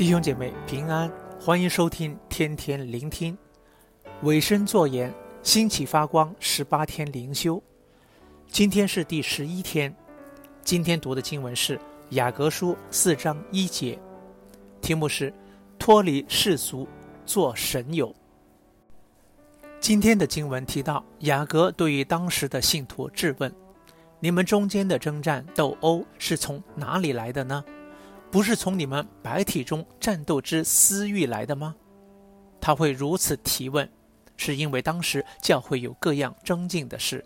弟兄姐妹平安，欢迎收听天天聆听，委身作言，兴起发光。十八天灵修，今天是第十一天。今天读的经文是雅各书四章一节，题目是脱离世俗，做神友。今天的经文提到雅各对于当时的信徒质问：你们中间的争战斗殴是从哪里来的呢？不是从你们白体中战斗之私欲来的吗？他会如此提问，是因为当时教会有各样争竞的事，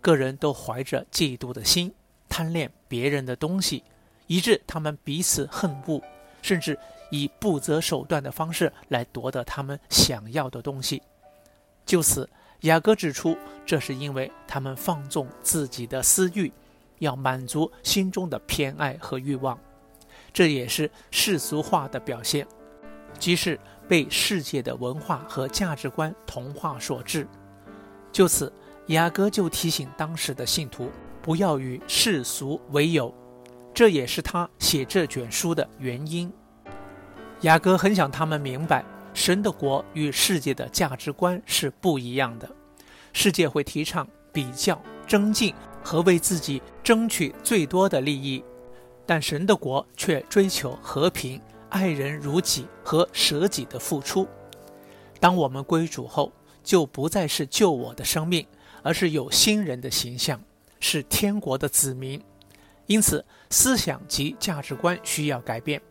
个人都怀着嫉妒的心，贪恋别人的东西，以致他们彼此恨恶，甚至以不择手段的方式来夺得他们想要的东西。就此，雅各指出，这是因为他们放纵自己的私欲，要满足心中的偏爱和欲望。这也是世俗化的表现，即是被世界的文化和价值观同化所致。就此，雅各就提醒当时的信徒不要与世俗为友，这也是他写这卷书的原因。雅各很想他们明白，神的国与世界的价值观是不一样的。世界会提倡比较、争竞和为自己争取最多的利益。但神的国却追求和平、爱人如己和舍己的付出。当我们归主后，就不再是救我的生命，而是有新人的形象，是天国的子民。因此，思想及价值观需要改变，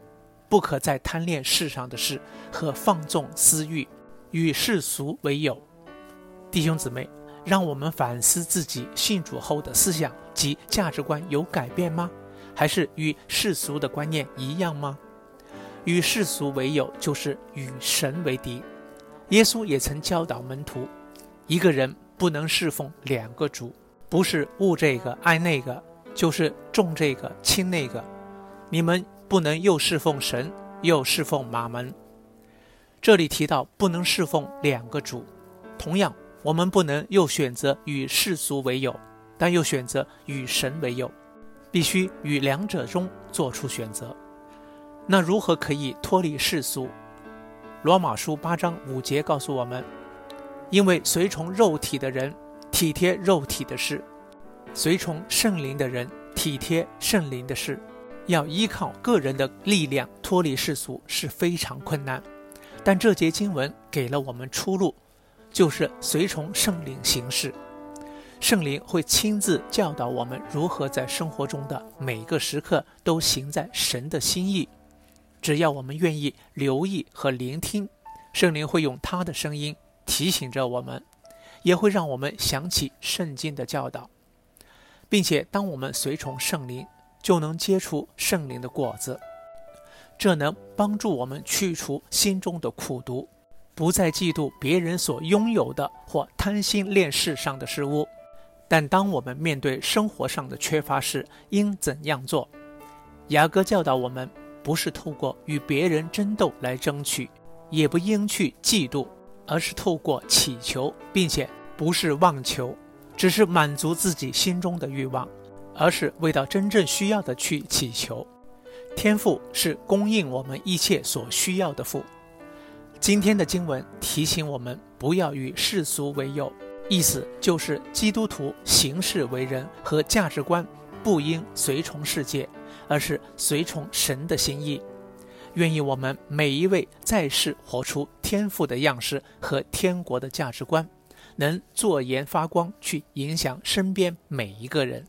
不可再贪恋世上的事和放纵私欲，与世俗为友。弟兄姊妹，让我们反思自己信主后的思想及价值观有改变吗？还是与世俗的观念一样吗？与世俗为友，就是与神为敌。耶稣也曾教导门徒，一个人不能侍奉两个主，不是恶这个爱那个，就是重这个轻那个。你们不能又侍奉神，又侍奉玛门。这里提到不能侍奉两个主，同样，我们不能又选择与世俗为友，但又选择与神为友。必须与两者中做出选择。那如何可以脱离世俗？罗马书八章五节告诉我们：因为随从肉体的人体贴肉体的事，随从圣灵的人体贴圣灵的事。要依靠个人的力量脱离世俗是非常困难。但这节经文给了我们出路，就是随从圣灵行事。圣灵会亲自教导我们如何在生活中的每个时刻都行在神的心意。只要我们愿意留意和聆听，圣灵会用他的声音提醒着我们，也会让我们想起圣经的教导，并且当我们随从圣灵，就能结出圣灵的果子。这能帮助我们去除心中的苦毒，不再嫉妒别人所拥有的或贪心恋世上的事物。但当我们面对生活上的缺乏时，应怎样做？雅各教导我们，不是透过与别人争斗来争取，也不应去嫉妒，而是透过祈求，并且不是妄求，只是满足自己心中的欲望，而是为到真正需要的去祈求。天父是供应我们一切所需要的父。今天的经文提醒我们，不要与世俗为友。意思就是，基督徒行事为人和价值观不应随从世界，而是随从神的心意。愿意我们每一位在世活出天赋的样式和天国的价值观，能作盐发光，去影响身边每一个人。